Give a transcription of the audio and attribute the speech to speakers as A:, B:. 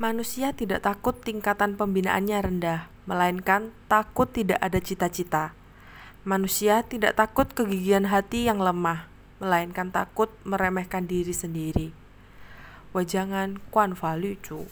A: Manusia tidak takut tingkatan pembinaannya rendah, melainkan takut tidak ada cita-cita. Manusia tidak takut kegigihan hati yang lemah, melainkan takut meremehkan diri sendiri. Wajangan kuan Fa Lu Cu